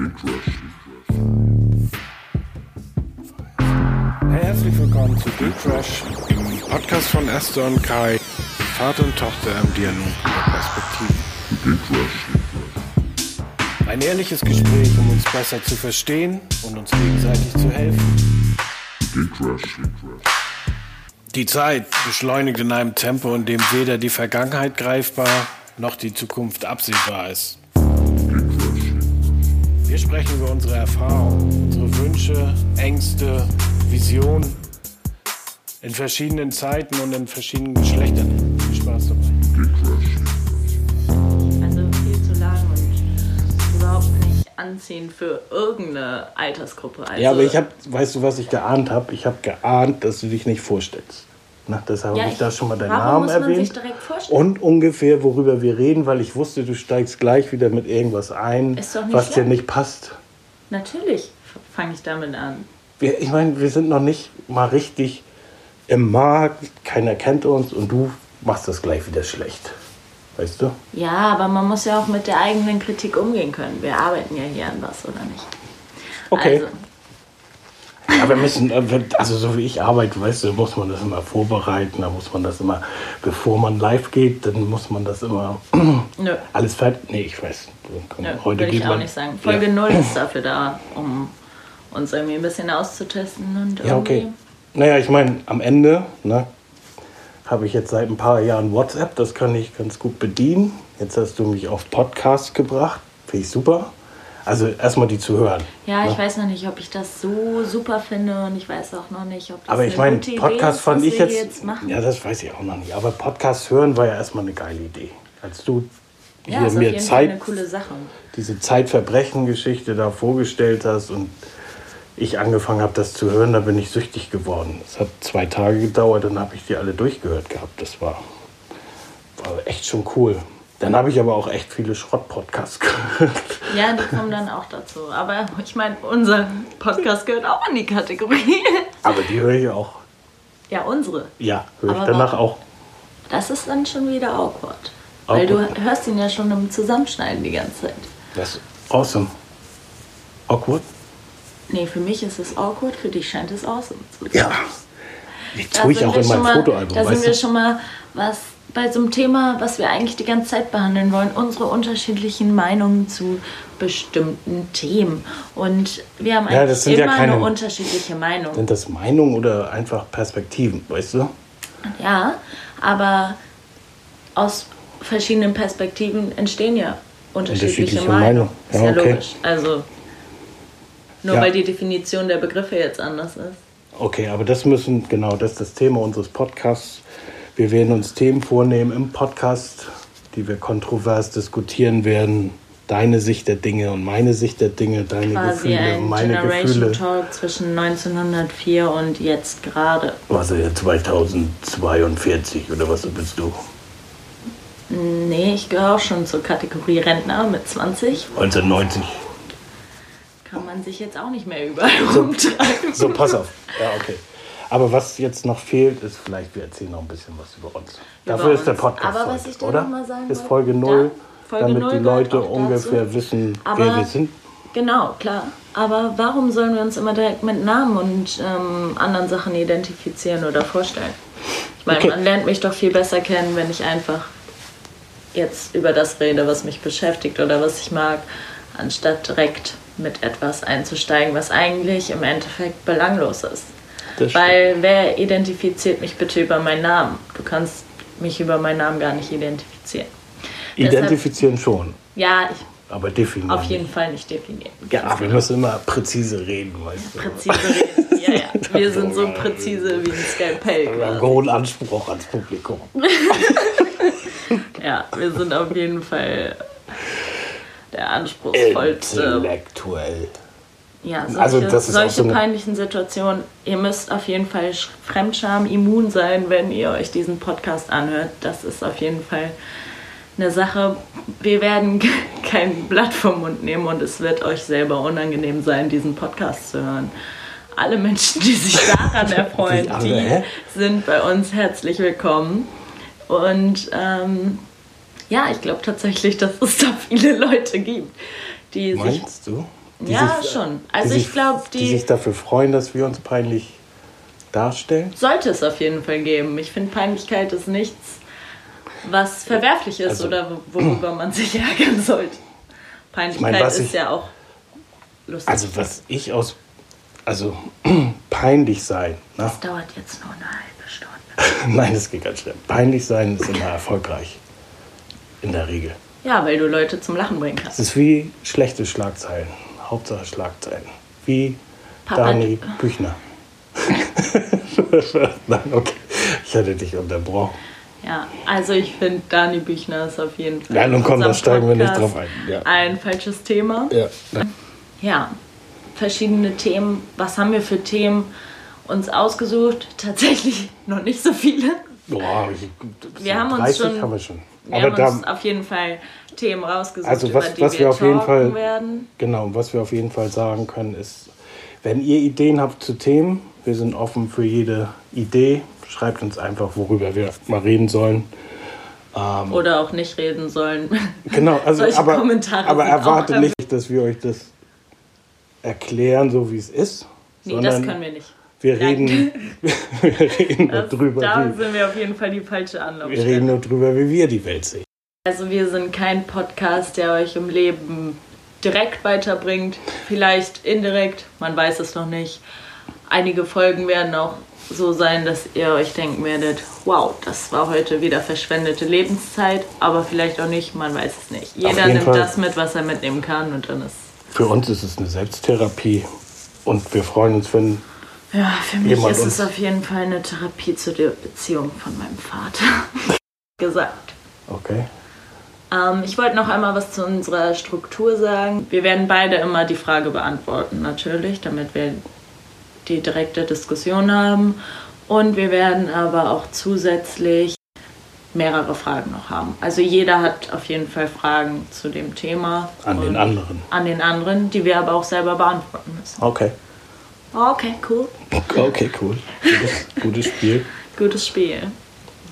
Hey, herzlich willkommen zu Dick Crush, dem Podcast von Esther und Kai, Vater und Tochter im Dialog über Perspektiven. Ein ehrliches Gespräch, um uns besser zu verstehen und uns gegenseitig zu helfen. Die Zeit beschleunigt in einem Tempo, in dem weder die Vergangenheit greifbar noch die Zukunft absehbar ist. Wir sprechen über unsere Erfahrungen, unsere Wünsche, Ängste, Visionen in verschiedenen Zeiten und in verschiedenen Geschlechtern. Viel Spaß dabei. Also viel zu lang und überhaupt nicht anziehend für irgendeine Altersgruppe. Also, Ja, aber ich habe, weißt du, was ich geahnt habe? Ich habe geahnt, dass du dich nicht vorstellst. Na, deshalb Ja, habe ich da schon mal deinen Namen muss man erwähnt. sich direkt vorstellen? Und ungefähr, worüber wir reden, weil ich wusste, du steigst gleich wieder mit irgendwas ein, was dir schlimm. nicht passt. Natürlich fange ich damit an. Wir, ich meine, wir sind noch nicht mal richtig im Markt, keiner kennt uns und du machst das gleich wieder schlecht. Weißt du? Ja, aber man muss ja auch mit der eigenen Kritik umgehen können. Wir arbeiten ja hier an was, oder nicht? Okay. Also, Ja, wir müssen, äh, also so wie ich arbeite, weißt du, muss man das immer vorbereiten, da muss man das immer, bevor man live geht, dann muss man das immer nö. alles fertig. Nee, ich weiß. Komm, Nö, heute würde ich auch nicht sagen. Folge ja. 0 ist dafür da, um uns irgendwie ein bisschen auszutesten und Ja, okay. Naja, ich meine, am Ende ne, habe ich jetzt seit ein paar Jahren WhatsApp, das kann ich ganz gut bedienen. Jetzt hast du mich auf Podcast gebracht, finde ich super. Also erstmal die zu hören. Ja, ich ne? weiß noch nicht, ob ich das so super finde und ich weiß auch noch nicht, ob das Aber ich eine meine, gute Idee Podcast ist, fand ich jetzt, jetzt machen. Ja, das weiß ich auch noch nicht. Aber Podcast hören war ja erstmal eine geile Idee. Als du Ja, hier mir Zeit, diese Zeitverbrechen-Geschichte da vorgestellt hast und ich angefangen habe, das zu hören, da bin ich süchtig geworden. Es hat zwei Tage gedauert, dann habe ich die alle durchgehört gehabt. Das war, war echt schon cool. Dann habe ich aber auch echt viele Schrott-Podcasts gehört. Ja, die kommen dann auch dazu. Aber ich meine, unser Podcast gehört auch in die Kategorie. Aber die höre ich auch. Ja, unsere. Ja, höre ich danach auch. Das ist dann schon wieder awkward. Weil Awkward. du hörst ihn ja schon im Zusammenschneiden die ganze Zeit. Das ist awesome. Awkward? Nee, für mich ist es awkward, für dich scheint es awesome zu sein. Ja. Die Da tue ich auch in schon mein mal, Fotoalbum, Da sind wir schon mal was bei so einem Thema, was wir eigentlich die ganze Zeit behandeln wollen, unsere unterschiedlichen Meinungen zu bestimmten Themen. Und wir haben Ja, eigentlich das sind ja immer keine- eine unterschiedliche Meinung. Sind das Meinungen oder einfach Perspektiven, weißt du? Ja, aber aus verschiedenen Perspektiven entstehen ja unterschiedliche, Unterschiedliche Meinungen. Ist Ja, ja okay. logisch. Also nur Ja. weil die Definition der Begriffe jetzt anders ist. Okay, aber das müssen, genau, das ist das Thema unseres Podcasts. Wir werden uns Themen vornehmen im Podcast, die wir kontrovers diskutieren werden. Deine Sicht der Dinge und meine Sicht der Dinge, deine Quasi Gefühle und meine Generation Gefühle. Talk zwischen 1904 und jetzt gerade. Was ja 2042 oder was bist du? Nee, ich gehöre auch schon zur Kategorie Rentner mit 20. 1990. Kann man sich jetzt auch nicht mehr überall rumtreiben. So, pass auf. Ja, okay. Aber was jetzt noch fehlt, ist vielleicht, wir erzählen noch ein bisschen was über uns. Über Dafür ist der uns. Podcast Aber was ich dir oder? noch sagen ist Folge da- 0, Folge damit 0 die Leute ungefähr dazu. wissen, Aber- wer wir sind. Genau, klar. Aber warum sollen wir uns immer direkt mit Namen und ähm, anderen Sachen identifizieren oder vorstellen? Ich meine, Okay. man lernt mich doch viel besser kennen, wenn ich einfach jetzt über das rede, was mich beschäftigt oder was ich mag, anstatt direkt mit etwas einzusteigen, was eigentlich im Endeffekt belanglos ist. Weil wer identifiziert mich bitte über meinen Namen? Du kannst mich über meinen Namen gar nicht identifizieren. Identifizieren schon, Ja, ich aber definieren. auf jeden Fall nicht definieren. Ja, wir müssen immer präzise reden, weißt du. Präzise reden. Ja, ja. Wir sind so präzise wie ein Skalpell. Wir haben hohen Anspruch ans Publikum. Ja, wir sind auf jeden Fall der anspruchsvollste. Intellektuell. Ja, solche, Also das ist solche so eine- peinlichen Situationen. Ihr müsst auf jeden Fall Sch- Fremdscham immun sein, wenn ihr euch diesen Podcast anhört. Das ist auf jeden Fall eine Sache. Wir werden kein Blatt vom Mund nehmen und es wird euch selber unangenehm sein, diesen Podcast zu hören. Alle Menschen, die sich daran erfreuen, die hä? sind bei uns herzlich willkommen. Und ähm, ja, ich glaube tatsächlich, dass es da viele Leute gibt, die sich Meinst du? Die ja, sich- schon. die Also ich glaube, Die die, sich dafür freuen, dass wir uns peinlich darstellen. sollte es auf jeden Fall geben. Ich finde, Peinlichkeit ist nichts, was verwerflich ist Also- oder wo- worüber man sich ärgern sollte. Peinlichkeit Ich mein, ist ich- ja auch lustig. Also was ich aus... Also peinlich sein. Ne? das dauert jetzt nur eine halbe Stunde. Nein, das geht ganz schnell. Peinlich sein ist immer erfolgreich. In der Regel. Ja, weil du Leute zum Lachen bringen Es kannst. ist wie schlechte Schlagzeilen. Hauptsache Schlagzeilen. Wie Papa, Dani Büchner. Nein, okay. Ich hatte dich unterbrochen. Ja, also ich finde, Dani Büchner ist auf jeden Fall Ja, nun komm, da steigen wir nicht drauf ein. Ja. ein falsches Thema. Ja. Ja, verschiedene Themen. Was haben wir für Themen uns ausgesucht? Tatsächlich noch nicht so viele. Boah, ich, Wir haben uns 30 schon- haben wir schon. Wir Aber haben uns da, auf jeden Fall Themen rausgesucht, Also was- über die was wir, wir auf jeden Fall- werden. genau, was wir auf jeden Fall sagen können, ist, wenn ihr Ideen habt zu Themen, wir sind offen für jede Idee. Schreibt uns einfach, worüber wir mal reden sollen. Oder auch nicht reden sollen. Genau, also Solche aber, Kommentare aber erwartet nicht, dass wir euch das erklären, so wie es ist. Nee, das können wir nicht. Wir reden, wir reden nur drüber, da sind wir auf jeden Fall die falsche wir Anlaufstelle. reden nur drüber, wie wir die Welt sehen. Also wir sind kein Podcast, der euch im Leben direkt weiterbringt. Vielleicht indirekt, man weiß es noch nicht. Einige Folgen werden auch so sein, dass ihr euch denken werdet, wow, das war heute wieder verschwendete Lebenszeit, aber vielleicht auch nicht, man weiß es nicht. Jeder nimmt Fall. das mit, was er mitnehmen kann und dann ist... Für uns ist es eine Selbsttherapie und wir freuen uns, wenn Ja, für mich Jemand ist es auf jeden Fall eine Therapie zu der Beziehung von meinem Vater. Gesagt. Okay. Ähm, ich wollte noch einmal was zu unserer Struktur sagen. Wir werden beide immer die Frage beantworten, natürlich, damit wir die direkte Diskussion haben. Und wir werden aber auch zusätzlich mehrere Fragen noch haben. Also jeder hat auf jeden Fall Fragen zu dem Thema. An den anderen. An den anderen, die wir aber auch selber beantworten müssen. Okay. Okay, cool. Okay, cool. Gutes, gutes Spiel. Gutes Spiel.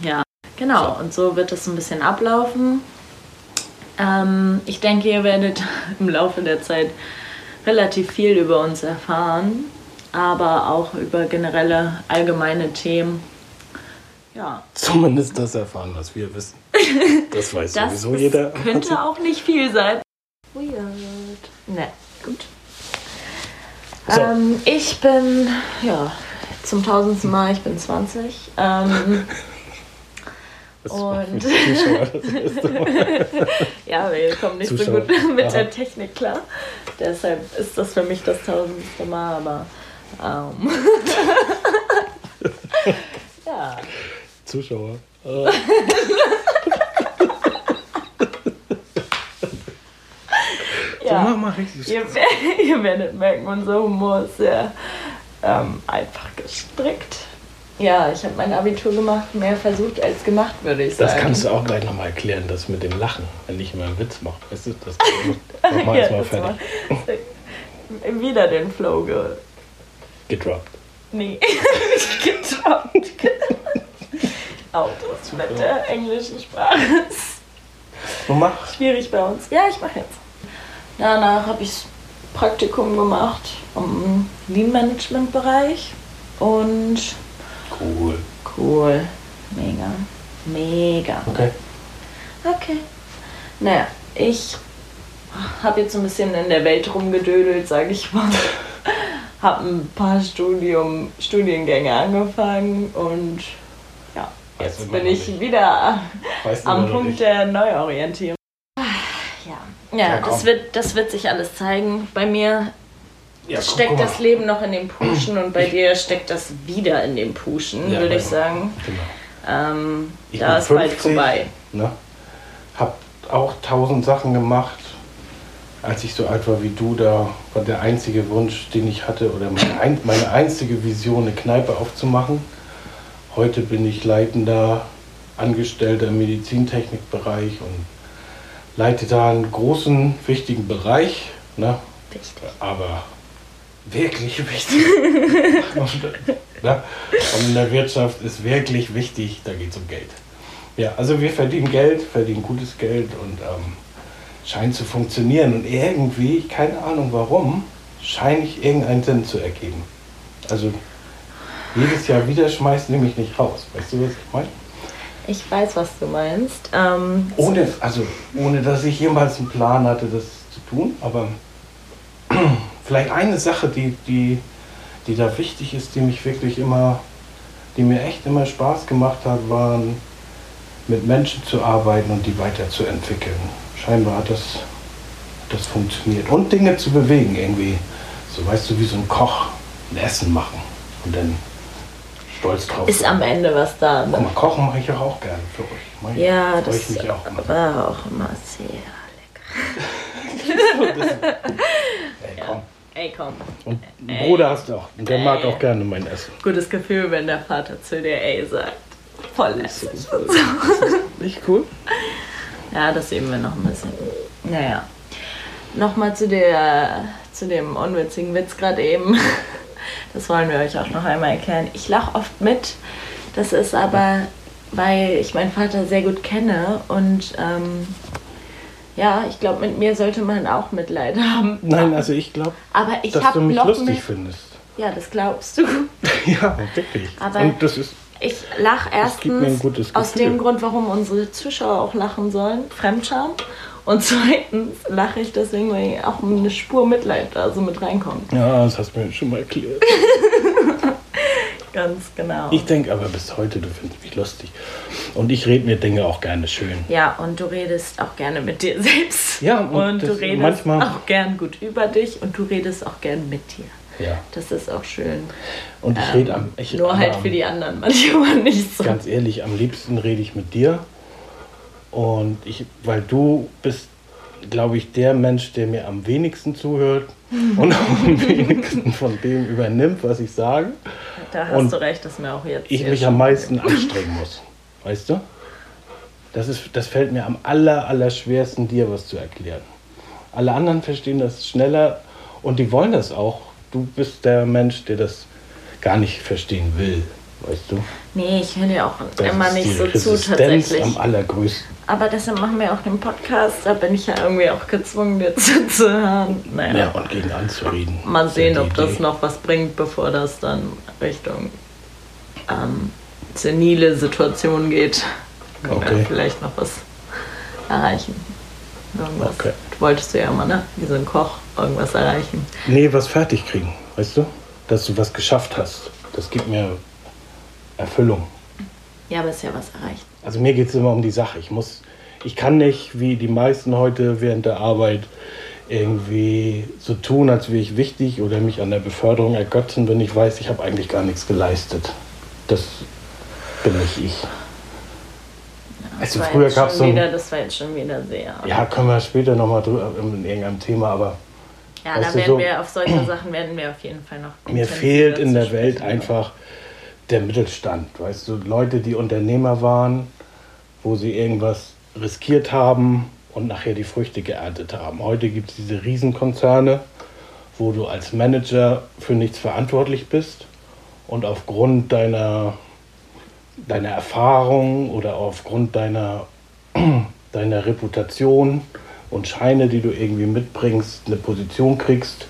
Ja, genau. Und so wird es ein bisschen ablaufen. Ähm, ich denke, ihr werdet im Laufe der Zeit relativ viel über uns erfahren, aber auch über generelle allgemeine Themen. Ja, Zumindest das erfahren, was wir wissen. Das weiß das sowieso jeder. könnte auch nicht viel sein. Weird. Ne, gut. So. Ähm, ich bin, ja, zum tausendsten Mal, ich bin 20. Ähm, Und- Zuschauer. Ja, wir kommen nicht Zuschauer. so gut mit Aha. der Technik klar. Deshalb ist das für mich das tausendste Mal, aber. Ähm. ja. Zuschauer. Ja. Mach mal richtig. Ihr, ihr werdet merken, unser Humor ist sehr ähm, einfach gestrickt. Ja, ich habe mein Abitur gemacht, mehr versucht als gemacht, würde ich sagen. Das kannst du auch gleich nochmal erklären, das mit dem Lachen, wenn ich immer einen Witz mache. Weißt du, das mach mal Ja, erstmal das fertig. war- Wieder den Flow ge Gedroppt. Nee, nicht getroppt. Autos mit der englischen Sprache. Mach. schwierig bei uns. Ja, ich mache jetzt. Danach habe ich Praktikum gemacht im Lean-Management-Bereich. Und Cool. cool. Mega. Mega. Okay. Okay. Naja, ich habe jetzt ein bisschen in der Welt rumgedödelt, sage ich mal. habe ein paar Studium, Studiengänge angefangen und ja, jetzt bin ich wieder am Punkt nicht? der Neuorientierung. Ja, ja, Ja, das, wird, das wird sich alles zeigen. Bei mir Ja, guck, steckt guck das Leben noch in dem Pushen und bei dir steckt das wieder in dem Pushen, Ja, würde ich bei- sagen. Genau. Ähm, Ich da ist bald 50, vorbei. Ne? Hab auch tausend Sachen gemacht. Als ich so alt war wie du, da war der einzige Wunsch, den ich hatte, oder meine, ein, meine einzige Vision, eine Kneipe aufzumachen. Heute bin ich leitender Angestellter im Medizintechnikbereich und leite da einen großen, wichtigen Bereich. Ne? Wichtig. aber wirklich wichtig. und, ne? und in der Wirtschaft ist wirklich wichtig, da geht es um Geld. Ja, also wir verdienen Geld, verdienen gutes Geld und ähm, scheint zu funktionieren. Und irgendwie, keine Ahnung warum, scheine ich irgendeinen Sinn zu ergeben. Also jedes Jahr wieder schmeißt nämlich nicht raus. Weißt du, was ich meine? Ich weiß, was du meinst. Ähm, Ohne, also, ohne dass ich jemals einen Plan hatte, das zu tun, aber vielleicht eine Sache, die, die, die da wichtig ist, die mich wirklich immer, die mir echt immer Spaß gemacht hat, waren mit Menschen zu arbeiten und die weiterzuentwickeln. Scheinbar hat das, das funktioniert. Und Dinge zu bewegen irgendwie. So weißt du, wie so ein Koch ein Essen machen und dann stolz drauf ist am Ende was da. Guck Ne? mal, kochen mache ich auch, auch gerne für euch. Mach Ja, das ich auch immer. war auch immer sehr lecker. Ey, komm. Ey, komm. Und einen Bruder hast du auch. Und der mag Ey. auch gerne mein Essen. Gutes Gefühl, wenn der Vater zu dir ey sagt. Voll lässig. Nicht cool? Ja, das üben wir noch ein bisschen. Naja. Nochmal zu, der, zu dem unwitzigen Witz gerade eben. Das wollen wir euch auch noch einmal erklären. Ich lache oft mit. Das ist aber, weil ich meinen Vater sehr gut kenne. Und ähm, ja, ich glaube, mit mir sollte man auch Mitleid haben. Nein, also ich glaube, dass du mich noch lustig findest. Ja, das glaubst du. ja, wirklich. Aber- Und das ist, Ich lache erstens aus dem Grund, warum unsere Zuschauer auch lachen sollen, Fremdscham. Und zweitens lache ich deswegen, weil auch eine Spur Mitleid da so mit reinkommt. ja, das hast du mir schon mal erklärt. Ganz genau. Ich denke aber bis heute, du findest mich lustig. Und ich rede mir Dinge auch gerne schön. ja, und du redest auch gerne mit dir selbst. Ja, und und, du redest manchmal- auch gern gut über dich und du redest auch gern mit dir. Ja. Das ist auch schön. Und ich rede am. Ich, Nur halt am- für die anderen manchmal nicht so. Ganz ehrlich, am liebsten rede ich mit dir. Und ich, weil du bist, glaube ich, der Mensch, der mir am wenigsten zuhört und am wenigsten von dem übernimmt, was ich sage. Da hast und du recht, dass mir auch jetzt. Ich mich am meisten anstrengen muss. Weißt du? Das, ist, das fällt mir am aller, aller schwersten, dir was zu erklären. Alle anderen verstehen das schneller und die wollen das auch. Du bist der Mensch, der das gar nicht verstehen will. Weißt du? Nee, ich höre dir auch Das immer nicht so zu Resistenz tatsächlich. am allergrößten. Aber deshalb machen wir auch den Podcast. Da bin ich ja irgendwie auch gezwungen, dir zuzuhören. Naja, Ja, und gegen anzureden. mal sehen, ob das Idee. noch was bringt, bevor das dann Richtung ähm, senile Situation geht. Können Okay. wir vielleicht noch was erreichen. Irgendwas. Okay. Du wolltest du ja immer, ne? Wie so ein Koch irgendwas erreichen. Nee, was fertig kriegen, weißt du? Dass du was geschafft hast. Das gibt mir Erfüllung. Ja, aber ist ja was erreicht. Also mir geht es immer um die Sache. Ich muss, ich kann nicht, wie die meisten heute während der Arbeit, irgendwie so tun, als wäre ich wichtig oder mich an der Beförderung ergötzen, wenn ich weiß, ich habe eigentlich gar nichts geleistet. Das bin nicht ich. Das Also war früher jetzt gab es so wieder, Das war jetzt schon wieder sehr. Ja, können wir später nochmal drüber in irgendeinem Thema, aber Ja, da werden so- wir auf solche Sachen werden wir auf jeden Fall noch. mir fehlt in der Welt einfach der Mittelstand. Weißt du, Leute, die Unternehmer waren, wo sie irgendwas riskiert haben und nachher die Früchte geerntet haben. Heute gibt es diese Riesenkonzerne, wo du als Manager für nichts verantwortlich bist und aufgrund deiner, deiner Erfahrung oder aufgrund deiner, deiner Reputation und Scheine, die du irgendwie mitbringst, eine Position kriegst.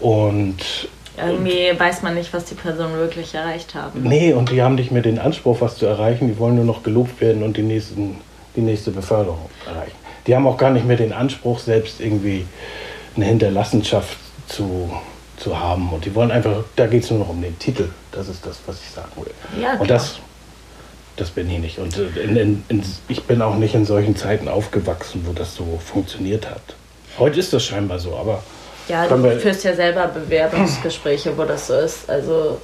Und Irgendwie weiß man nicht, was die Personen wirklich erreicht haben. Nee, und die haben nicht mehr den Anspruch, was zu erreichen. Die wollen nur noch gelobt werden und die, nächsten, die nächste Beförderung erreichen. Die haben auch gar nicht mehr den Anspruch, selbst irgendwie eine Hinterlassenschaft zu, zu haben. Und die wollen einfach, da geht es nur noch um den Titel. Das ist das, was ich sagen will. Ja, und klar. das, das bin ich nicht. Und äh, in, in, in, ich bin auch nicht in solchen Zeiten aufgewachsen, wo das so funktioniert hat. Heute ist das scheinbar so, aber Ja, du wir- führst ja selber Bewerbungsgespräche, wo das so ist. Also,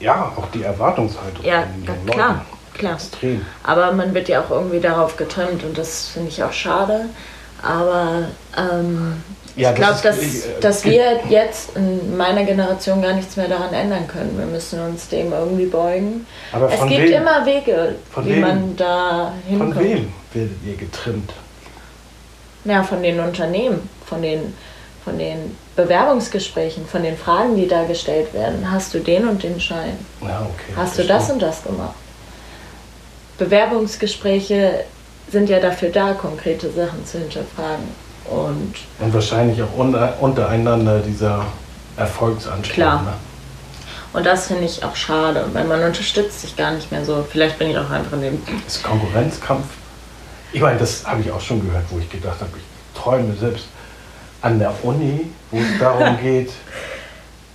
ja, auch die Erwartungshaltung ja, von klar, Leuten. klar. Extrem. Aber man wird ja auch irgendwie darauf getrimmt und das finde ich auch schade. Aber ähm, Ja, ich glaube, dass, äh, dass wir jetzt in meiner Generation gar nichts mehr daran ändern können. Wir müssen uns dem irgendwie beugen. Aber es von gibt wem? immer Wege, Von wie wem? man da Von hinkommt. wem werdet ihr getrimmt? Ja, von den Unternehmen, von den, von den Bewerbungsgesprächen, von den Fragen, die da gestellt werden. Hast du den und den Schein? Ja, okay. Hast du das und das gemacht? Bewerbungsgespräche sind ja dafür da, konkrete Sachen zu hinterfragen. Und, Und wahrscheinlich auch unter, untereinander dieser Erfolgsanspruch. Klar. Ne? und das finde ich auch schade, weil man unterstützt sich gar nicht mehr so. Vielleicht bin ich auch einfach in dem. Das Konkurrenzkampf. Ich meine, das habe ich auch schon gehört, wo ich gedacht habe, ich träume selbst an der Uni, wo es darum geht,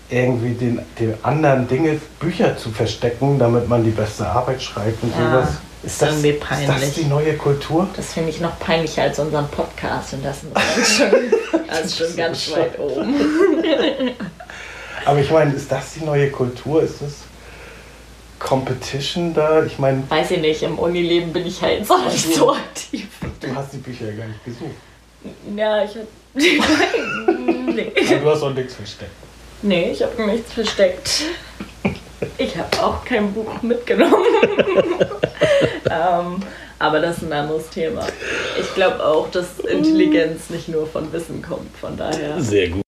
irgendwie den, den anderen Dinge, Bücher zu verstecken, damit man die beste Arbeit schreibt und Ja, sowas. ist das, irgendwie ist das peinlich. die neue Kultur? Das finde ich noch peinlicher als unseren Podcast und das ist schon, das ist schon ganz weit oben. Aber ich meine, ist das die neue Kultur? Ist das Competition da? Ich meine, Weiß ich nicht, im Unileben bin ich halt auch nicht so aktiv. du hast die Bücher ja gar nicht gesucht. Ja, ich hab. nee. Aber du hast auch nichts versteckt. nee, ich habe nichts versteckt. Ich habe auch kein Buch mitgenommen. ähm, aber das ist ein anderes Thema. Ich glaube auch, dass Intelligenz nicht nur von Wissen kommt, von daher. Sehr gut.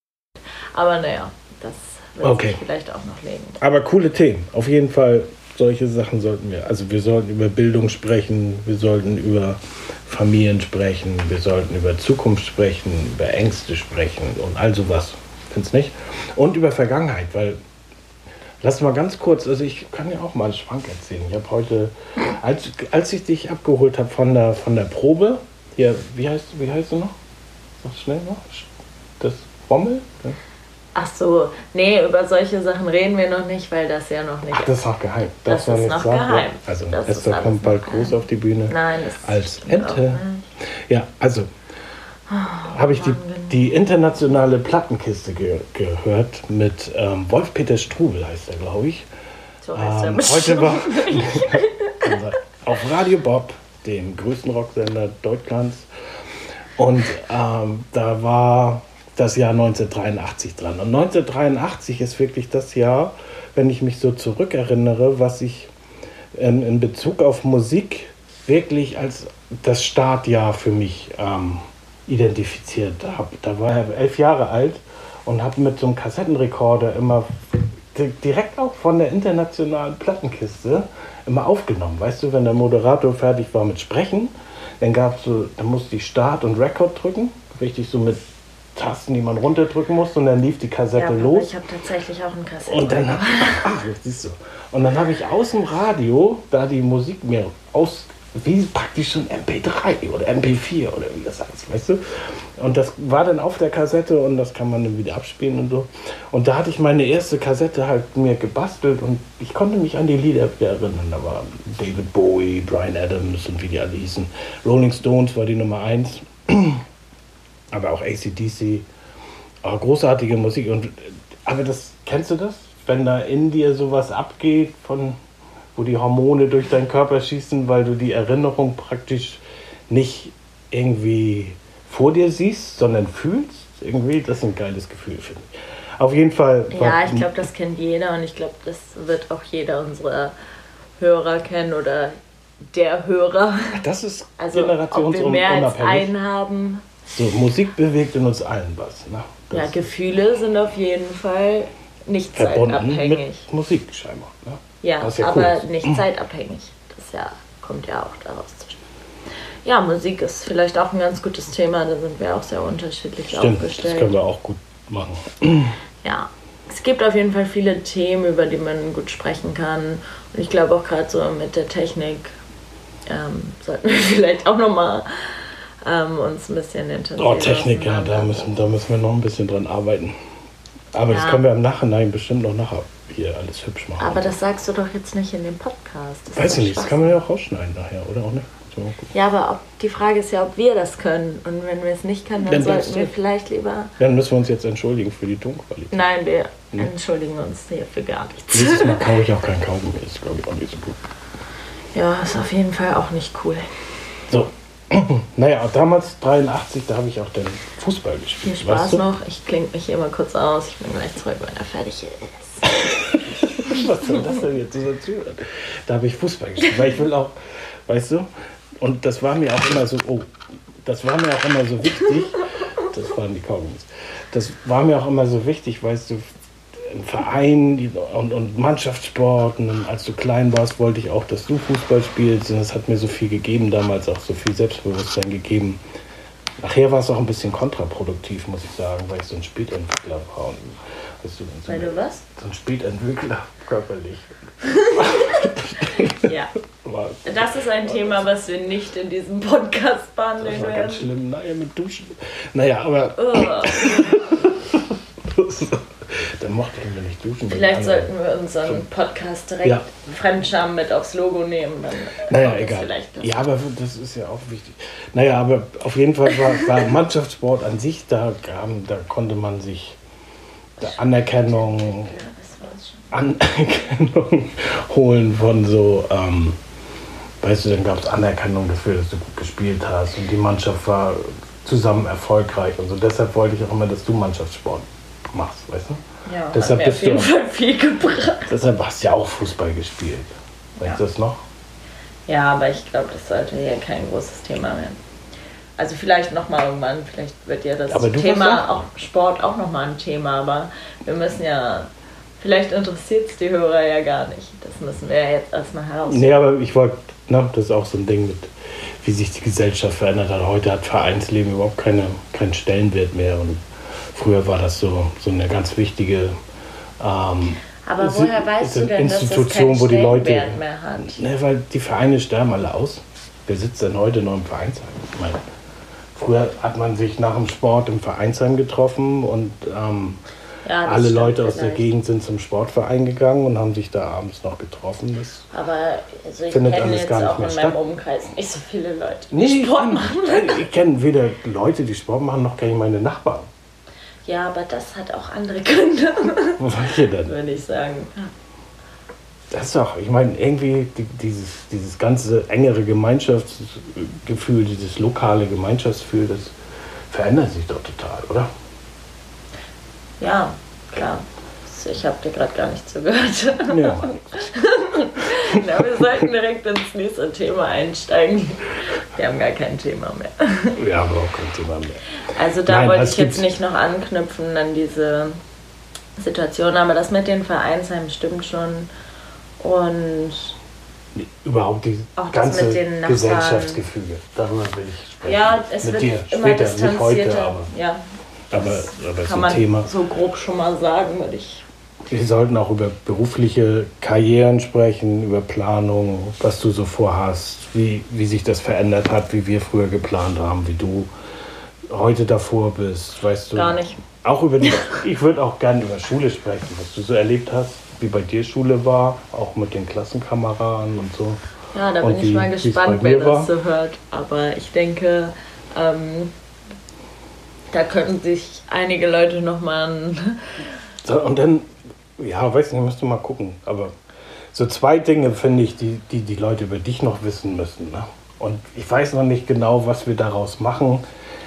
Aber naja, das wird Okay. sich vielleicht auch noch legen. Aber coole Themen. Auf jeden Fall, solche Sachen sollten wir. Also wir sollten über Bildung sprechen, wir sollten über Familien sprechen, wir sollten über Zukunft sprechen, über Ängste sprechen und all sowas. Findest nicht? Und über Vergangenheit, weil Lass mal ganz kurz, also ich kann ja auch mal einen Schwank erzählen. Ich habe heute, als, als ich dich abgeholt habe von der, von der Probe, hier, wie heißt, wie heißt du noch? Sag schnell noch. Das Rommel? Ach so, nee, über solche Sachen reden wir noch nicht, weil das ja noch nicht. Ach, das ist noch geheim. Das man ist noch sagen. geheim. Also Das Esther kommt bald groß auf die Bühne. Nein, das Als Ente. Ja, also habe ich die, die internationale Plattenkiste ge gehört mit ähm, Wolf-Peter Strubel, heißt er, glaube ich. So heißt er Ähm, bestimmt. heute war auf Radio Bob, dem größten Rocksender Deutschlands. Und ähm, da war das Jahr 1983 dran. Und 1983 ist wirklich das Jahr, wenn ich mich so zurückerinnere, was ich in, in Bezug auf Musik wirklich als das Startjahr für mich ähm, identifiziert habe. Da war er elf Jahre alt und habe mit so einem Kassettenrekorder immer di- direkt auch von der internationalen Plattenkiste immer aufgenommen. Weißt du, wenn der Moderator fertig war mit Sprechen, dann gab so, dann musste ich Start und Record drücken, richtig so mit Tasten, die man runterdrücken musste und dann lief die Ja, Kassette aber los. ich habe tatsächlich auch einen Kassetten. Und dann, ach, jetzt siehst du. Und dann habe ich aus dem Radio da die Musik mir aus, wie praktisch so ein MP3 oder MP4 oder wie das heißt, weißt du? Und das war dann auf der Kassette und das kann man dann wieder abspielen und so. Und da hatte ich meine erste Kassette halt mir gebastelt und ich konnte mich an die Lieder wieder erinnern. Da war David Bowie, Brian Adams und wie die alle hießen. Rolling Stones war die Nummer eins aber auch ACDC. Aber großartige Musik. Und, aber das, kennst du das? Wenn da in dir sowas abgeht, von, wo die Hormone durch deinen Körper schießen, weil du die Erinnerung praktisch nicht irgendwie vor dir siehst, sondern fühlst? Irgendwie, das ist ein geiles Gefühl, finde ich. Auf jeden Fall. Ja, ich glaube, das kennt jeder und ich glaube, das wird auch jeder unserer Hörer kennen oder der Hörer. das ist Also, ob wir mehr als einen haben. So, Musik bewegt in uns allen was. Ne? Das Ja, Gefühle sind auf jeden Fall nicht zeitabhängig. mit Musik scheinbar. Ne? Ja, ja aber cool nicht zeitabhängig. Das ja, kommt ja auch daraus. Ja, Musik ist vielleicht auch ein ganz gutes Thema, da sind wir auch sehr unterschiedlich Stimmt, das aufgestellt. können wir auch gut machen. Ja, es gibt auf jeden Fall viele Themen, über die man gut sprechen kann. Und ich glaube auch gerade so mit der Technik ähm, sollten wir vielleicht auch nochmal ähm, uns ein bisschen intensiver Oh, Technik, ja, da müssen, da müssen wir noch ein bisschen dran arbeiten. Aber das Ja. können wir im Nachhinein bestimmt noch nachher hier alles hübsch machen. Aber das sagst du doch jetzt nicht in dem Podcast. Das Weiß ich nicht, das kann man ja auch rausschneiden nachher, oder auch nicht? So. Ja, aber ob, die Frage ist ja, ob wir das können. Und wenn wir es nicht können, dann Dann sollten wir vielleicht lieber. Dann müssen wir uns jetzt entschuldigen für die Tonqualität. Nein, wir entschuldigen uns hier für gar nichts. Nächstes Mal kaue ich auch keinen Kaugummi, das ist glaube ich auch nicht so gut. Ja, ist auf jeden Fall auch nicht cool. So, naja, damals 83, da habe ich auch den Fußball Viel gespielt. Spaß weißt du? noch. Ich klinge mich hier mal kurz aus. Ich bin gleich zurück, wenn er fertig ist. Was soll das denn jetzt so zuhören? Da habe ich Fußball gespielt, weil ich will auch, weißt du, und das war mir auch immer so, oh, das war mir auch immer so wichtig, das waren die Kaugummis, das war mir auch immer so wichtig, weißt du, im Verein und, und Mannschaftssport, und als du klein warst, wollte ich auch, dass du Fußball spielst und das hat mir so viel gegeben damals, auch so viel Selbstbewusstsein gegeben, Nachher war es auch ein bisschen kontraproduktiv, muss ich sagen, weil ich so ein Spätentwickler war. Und, weißt du, so Weil du was? So ein Spätentwickler körperlich. Ja. War, Das ist ein Thema, was wir nicht in diesem Podcast das behandeln war ganz werden. schlimm. Naja, mit Duschen. Naja, aber Ugh. dann mochte ich mir nicht duschen. Vielleicht sollten wir unseren Podcast direkt Ja. Fremdscham mit aufs Logo nehmen. Dann Naja, egal. Ja, aber das ist ja auch wichtig. Naja, aber auf jeden Fall war, war Mannschaftssport an sich, da, kam, da konnte man sich Anerkennung, Ja. Anerkennung holen von so, ähm, weißt du, dann gab es Anerkennung dafür, dass du gut gespielt hast und die Mannschaft war zusammen erfolgreich und so. Deshalb wollte ich auch immer, dass du Mannschaftssport machst, weißt du? Ja, Deshalb hat mir bist du- viel gebracht. Deshalb hast du ja auch Fußball gespielt. Weißt du Ja. das noch? Ja, aber ich glaube, das sollte hier kein großes Thema werden. Also vielleicht nochmal irgendwann, vielleicht wird ja das Thema auch Sport auch nochmal ein Thema, aber wir müssen ja, vielleicht interessiert es die Hörer ja gar nicht. Das müssen wir ja jetzt erstmal herausfinden. Nee, aber ich wollte, ne, das ist auch so ein Ding mit, wie sich die Gesellschaft verändert hat. Heute hat Vereinsleben überhaupt keine, keinen Stellenwert mehr. Und früher war das so, so eine ganz wichtige ähm, aber woher weißt du denn, dass das Institution, wo die Leute- mehr hat? Ne, weil die Vereine sterben alle aus. Wer sitzt denn heute noch im Vereinsheim? Ich meine, früher hat man sich nach dem Sport im Vereinsheim getroffen und ähm, Ja, alle Leute aus der vielleicht. Gegend sind zum Sportverein gegangen und haben sich da abends noch getroffen. Das Aber also ich Findet kenne jetzt gar nicht auch mehr in meinem. Umkreis nicht so viele Leute, die Nee, Sport machen. Ich kenne weder Leute, die Sport machen, noch kenne ich meine Nachbarn. Ja, aber das hat auch andere Gründe, Welche denn? würde ich sagen. Das ist doch, ich meine, irgendwie die, dieses, dieses ganze engere Gemeinschaftsgefühl, dieses lokale Gemeinschaftsgefühl, das verändert sich doch total, oder? Ja, klar. Ich habe dir gerade gar nicht zugehört. Ja. ja, wir sollten direkt ins nächste Thema einsteigen. Wir haben gar kein Thema mehr. ja, aber auch kein Thema mehr. Also da Nein, wollte ich jetzt nicht noch anknüpfen an diese Situation, aber das mit den Vereinsheimen stimmt schon. Und Überhaupt dieses Auch das ganze. Gesellschaftsgefüge, darüber will ich sprechen. ja, es Mit wird dir immer später, nicht heute, aber, ja, aber, aber ist kann ein man Thema. so grob schon mal sagen, würde ich. Wir sollten auch über berufliche Karrieren sprechen, über Planung, was du so vorhast, wie, wie sich das verändert hat, wie wir früher geplant haben, wie du heute davor bist, weißt du. Gar nicht. Auch über die, ich würde auch gerne über Schule sprechen, was du so erlebt hast, wie bei dir Schule war, auch mit den Klassenkameraden und so. Ja, da Und bin ich wie- mal gespannt, wer dir war? das so hört. Aber ich denke, ähm, da könnten sich einige Leute nochmal ein. So, und dann, ja, weiß nicht, musst du mal gucken. Aber so zwei Dinge finde ich, die, die die Leute über dich noch wissen müssen. Ne? Und ich weiß noch nicht genau, was wir daraus machen.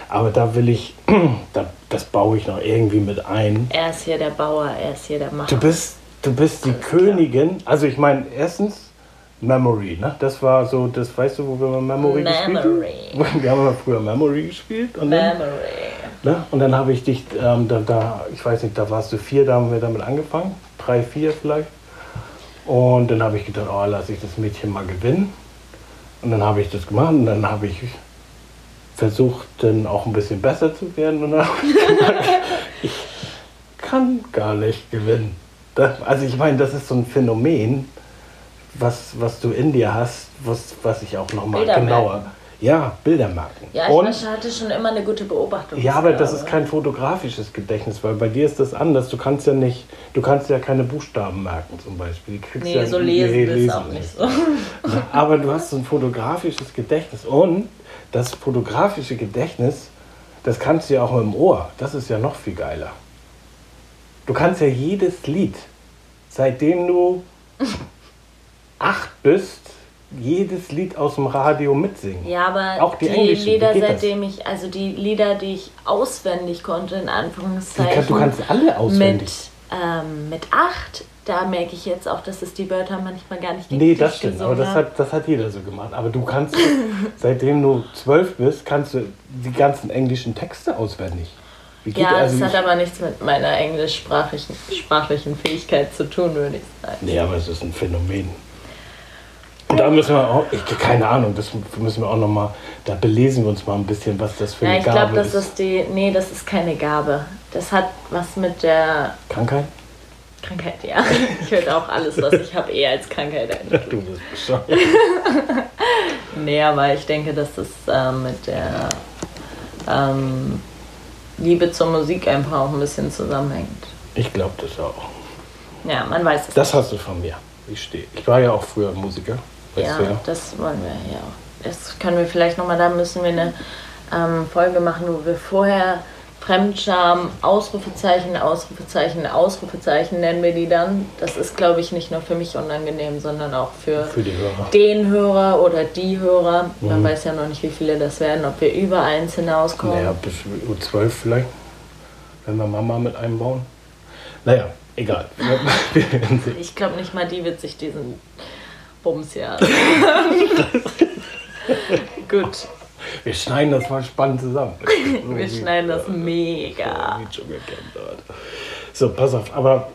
Aber da will ich, da, das baue ich noch irgendwie mit ein. Er ist hier der Bauer, er ist hier der Du Macher. bist, du bist die Königin. Also ich meine, erstens Memory, ne? Das war so, das weißt du, wo wir mal Memory, Memory. gespielt haben? Wir haben mal früher Memory gespielt. Und dann, Memory. Ne? Und dann habe ich dich, ähm, da, da, ich weiß nicht, da warst du vier, da haben wir damit angefangen. Drei, vier vielleicht. Und dann habe ich gedacht, oh, lass ich das Mädchen mal gewinnen. Und dann habe ich das gemacht und dann habe ich versucht, dann auch ein bisschen besser zu werden. Und dann habe ich gemerkt, ich kann gar nicht gewinnen. Das, also ich meine, das ist so ein Phänomen, was, was du in dir hast, was, was ich auch nochmal genauer... merken. Ja, Bilder merken. Ja, Und- ich hatte schon immer eine gute Beobachtung. ja, aber das ist kein fotografisches Gedächtnis, weil bei dir ist das anders. Du kannst ja nicht, du kannst ja keine Buchstaben merken zum Beispiel. Die kriegst Nee, ja, so lesen nee, ist lesen auch nicht so. Aber du hast so ein fotografisches Gedächtnis und das fotografische Gedächtnis, das kannst du ja auch mit dem Ohr. Das ist ja noch viel geiler. Du kannst ja jedes Lied, seitdem du acht bist, jedes Lied aus dem Radio mitsingen. Ja, aber Auch die die, englischen, wie Lieder, geht das? seitdem ich, also die Lieder, die ich auswendig konnte, in Anführungszeichen. kannst, du kannst alle auswendig. mit, ähm, mit acht, da merke ich jetzt auch, dass es die Wörter manchmal gar nicht Nee, richtig das stimmt, aber das hat, das hat jeder so gemacht. Aber du kannst, seitdem du zwölf bist, kannst du die ganzen englischen Texte auswendig. Ja, also das hat aber nichts mit meiner englischsprachlichen sprachlichen Fähigkeit zu tun, würde ich sagen. Nee, aber es ist ein Phänomen. Und da müssen wir auch, ich, keine Ahnung, das müssen wir auch noch mal, da belesen wir uns mal ein bisschen, was das für Ja, eine ich Gabe glaube, das ist. ist die. Nee, das ist keine Gabe. Das hat was mit der Krankheit? Krankheit, ja. Ich würde auch alles, was ich habe, eher als Krankheit ein. Du bist bescheuert. Nee, aber ich denke, dass das ähm, mit der ähm, Liebe zur Musik einfach auch ein bisschen zusammenhängt. Ich glaube das auch. Ja, man weiß es. Das hast du von mir. Ich stehe. Ich war ja auch früher Musiker. Ja, ja. das wollen wir ja. Das können wir vielleicht nochmal, da müssen wir eine ähm, Folge machen, wo wir vorher Fremdscham, Ausrufezeichen, Ausrufezeichen, Ausrufezeichen nennen wir die dann. Das ist, glaube ich, nicht nur für mich unangenehm, sondern auch für, Für Hörer. den Hörer oder die Hörer. Man Mhm. weiß ja noch nicht, wie viele das werden, ob wir über eins hinauskommen. Naja, bis Uhr 12 vielleicht. Wenn wir Mama mit einbauen. Naja, egal. Ich glaube nicht mal, die wird sich diesen Bums ja. Gut, Wir schneiden das mal spannend zusammen. wir schneiden das mega. Wie. So, pass auf, aber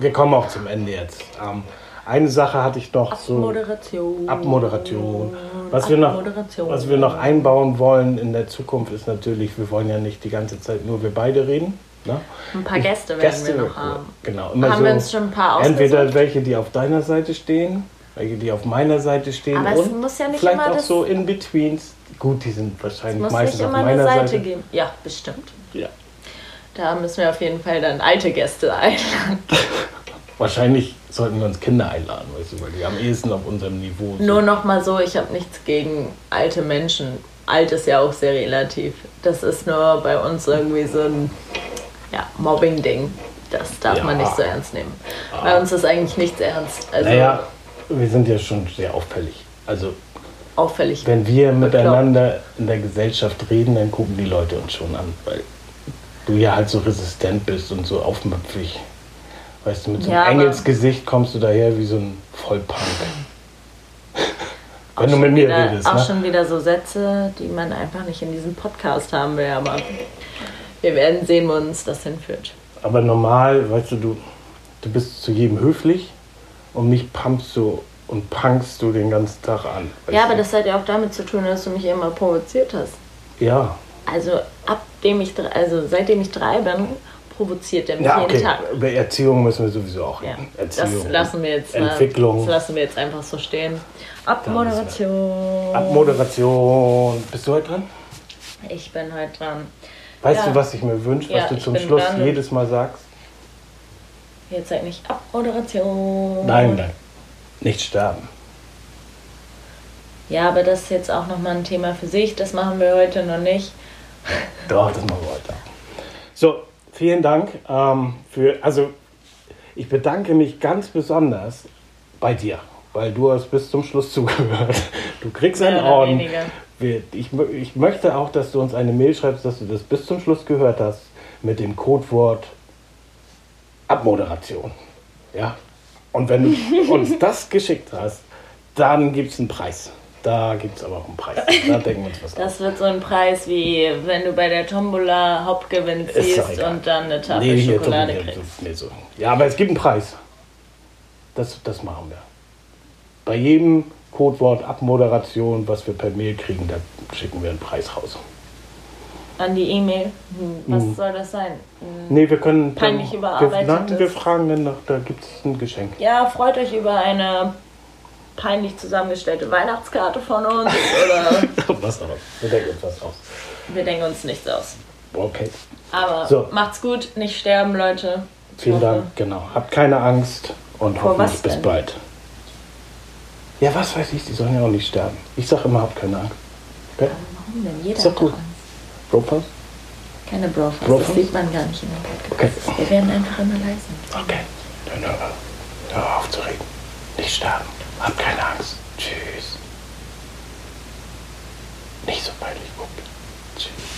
wir kommen auch zum Ende jetzt. Ähm, eine Sache hatte ich noch so. Moderation. Abmoderation. Was wir, noch, Abmoderation. was wir noch einbauen wollen in der Zukunft ist natürlich, wir wollen ja nicht die ganze Zeit nur wir beide reden. Ne? Ein paar Gäste werden Gäste, wir noch haben. Genau. Immer Haben so, wir uns schon ein paar Entweder ausgesucht? welche, die auf deiner Seite stehen, welche, die auf meiner Seite stehen. Aber es und muss ja nicht vielleicht immer auch so in-betweens. Gut, die sind Es wahrscheinlich muss meistens nicht auf immer eine meiner Seite, Seite. geben. Ja, bestimmt. Ja. Da müssen wir auf jeden Fall dann alte Gäste einladen. Wahrscheinlich sollten wir uns Kinder einladen, weißt du, weil die am ehesten auf unserem Niveau sind. Nur noch mal so, ich habe nichts gegen alte Menschen. Alt ist ja auch sehr relativ. Das ist nur bei uns irgendwie so ein ja, Mobbing-Ding. Das darf Ja. man nicht so ernst nehmen. Bei uns ist eigentlich nichts ernst. Also Naja, wir sind ja schon sehr auffällig. Also auffällig. wenn wir miteinander in der Gesellschaft reden, dann gucken die Leute uns schon an, weil du ja halt so resistent bist und so aufmüpfig. Weißt du, mit so Ja, einem aber- Engelsgesicht kommst du daher wie so ein Vollpunk. Wenn du mit mir wieder, redest, Auch ne? schon wieder so Sätze, die man einfach nicht in diesem Podcast haben will. Aber wir werden sehen, wo uns das hinführt. Aber normal, weißt du, du, du bist zu jedem höflich und mich pumpst du und punkst du den ganzen Tag an. Ja, aber das hat ja auch damit zu tun, dass du mich immer provoziert hast. Ja, Also abdem ich drei, also seitdem ich drei bin, provoziert er mich ja jeden okay. Tag. Über Erziehung müssen wir sowieso auch Ja, reden. das Erziehung. lassen wir jetzt Entwicklung. Das lassen wir jetzt einfach so stehen. Abmoderation. Abmoderation. Bist du heute dran? Ich bin heute dran. Weißt Ja. du, was ich mir wünsche, was Ja, du ich zum Schluss dran. jedes Mal sagst? Jetzt sag nicht Abmoderation. Nein, nein. Nicht sterben. Ja, aber das ist jetzt auch nochmal ein Thema für sich. Das machen wir heute noch nicht. Doch, das machen wir heute. So, vielen Dank ähm, für, also ich bedanke mich ganz besonders bei dir, weil du hast bis zum Schluss zugehört. Du kriegst einen Orden. ich, ich möchte auch, dass du uns eine Mail schreibst, dass du das bis zum Schluss gehört hast mit dem Codewort Abmoderation. Ja? Und wenn du uns das geschickt hast, dann gibt es einen Preis. Da gibt es aber auch einen Preis. Da denken wir uns was. Das wird so ein Preis wie wenn du bei der Tombola Hauptgewinn ziehst und dann eine Tafel Nee, Schokolade so, kriegst. nee, so. Ja, aber es gibt einen Preis. Das, das machen wir. Bei jedem Codewort Abmoderation, was wir per Mail kriegen, da schicken wir einen Preis raus. An die E-Mail. Hm, was soll das sein? Hm. Nee, wir können. Peinlich wir, überarbeitetes. nein, wir fragen dann nach, da gibt es ein Geschenk. Ja, freut euch über eine peinlich zusammengestellte Weihnachtskarte von uns oder was auch. Wir denken uns was aus. wir denken uns nichts aus. Okay. Aber So. macht's gut, nicht sterben, Leute. Ich Vielen hoffe- Dank, genau. Habt keine Angst und Vor hoffentlich bis denn? bald. Ja, was weiß ich, die sollen ja auch nicht sterben. Ich sag immer, habt keine Angst. Okay? Warum denn? Jeder Ist doch hat gut. Angst. Bropas? Keine Brofast, Brofast? das sieht man gar nicht in dem Podcast. Okay. Wir werden einfach immer leise. Okay. Dann hör, hör auf zu reden. Nicht sterben. Hab keine Angst. Tschüss. Nicht so peinlich gucken. Tschüss.